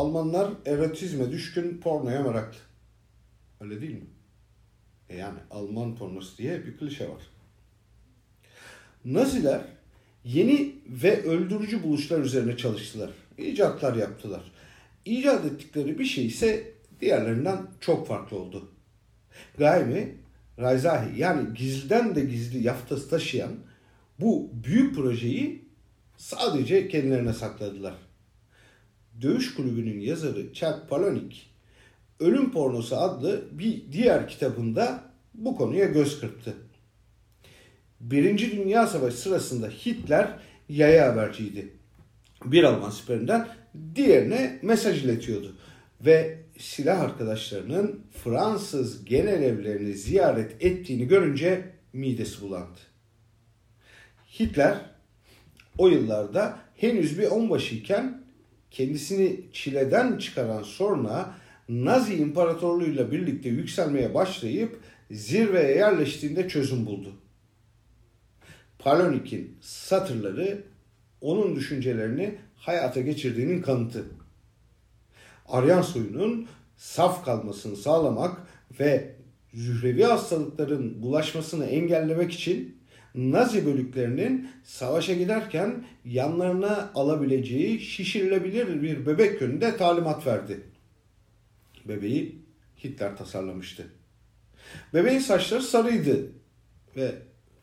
Almanlar erotizme düşkün pornoya meraklı. Öyle değil mi? E yani Alman pornosu diye bir klişe var. Naziler yeni ve öldürücü buluşlar üzerine çalıştılar. İcatlar yaptılar. İcat ettikleri bir şey ise diğerlerinden çok farklı oldu. Gaimi, Raizahi yani gizliden de gizli yaftası taşıyan bu büyük projeyi sadece kendilerine sakladılar. Dövüş Kulübü'nün yazarı Chuck Palahniuk, Ölüm Pornosu adlı bir diğer kitabında bu konuya göz kırptı. Birinci Dünya Savaşı sırasında Hitler yaya haberciydi. Bir Alman siperinden diğerine mesaj iletiyordu. Ve silah arkadaşlarının Fransız genel evlerini ziyaret ettiğini görünce midesi bulandı. Hitler o yıllarda henüz bir onbaşıyken kendisini çileden çıkaran sonra Nazi İmparatorluğu'yla birlikte yükselmeye başlayıp zirveye yerleştiğinde çözüm buldu. Palonik'in satırları onun düşüncelerini hayata geçirdiğinin kanıtı. Aryan soyunun saf kalmasını sağlamak ve zührevi hastalıkların bulaşmasını engellemek için Nazi bölüklerinin savaşa giderken yanlarına alabileceği şişirilebilir bir bebek yönünde talimat verdi. Bebeği Hitler tasarlamıştı. Bebeğin saçları sarıydı ve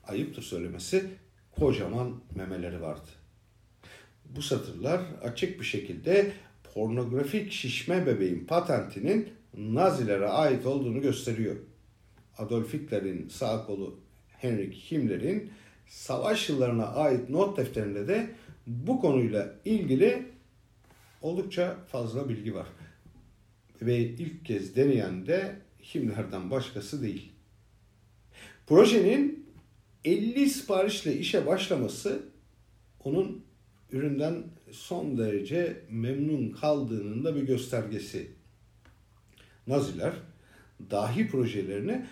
ayıptır söylemesi kocaman memeleri vardı. Bu satırlar açık bir şekilde pornografik şişme bebeğin patentinin Nazilere ait olduğunu gösteriyor. Adolf Hitler'in sağ kolu Henrik Himmler'in savaş yıllarına ait not defterinde de bu konuyla ilgili oldukça fazla bilgi var. Ve ilk kez deneyen de Himmler'den başkası değil. Projenin 50 siparişle işe başlaması onun üründen son derece memnun kaldığının da bir göstergesi. Naziler dahi projelerini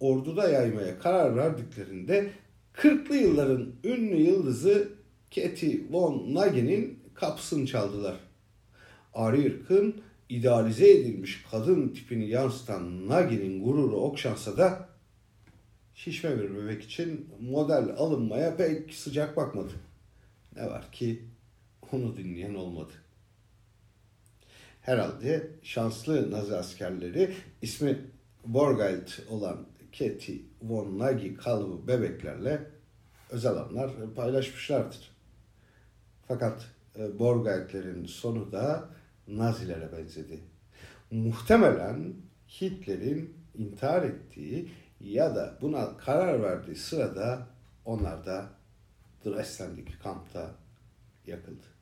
orduda yaymaya karar verdiklerinde 40'lı yılların ünlü yıldızı Katie von Nagi'nin kapısını çaldılar. Ari ırkın idealize edilmiş kadın tipini yansıtan Nagi'nin gururu okşansa da şişme bir bebek için model alınmaya pek sıcak bakmadı. Ne var ki onu dinleyen olmadı. Herhalde şanslı Nazi askerleri ismi Borgald olan Katie von Nagy kalıbı bebeklerle özel anlar paylaşmışlardır. Fakat e, Borgald'lerin sonu da Nazilere benzedi. Muhtemelen Hitler'in intihar ettiği ya da buna karar verdiği sırada onlar da Dresden'deki kampta yakıldı.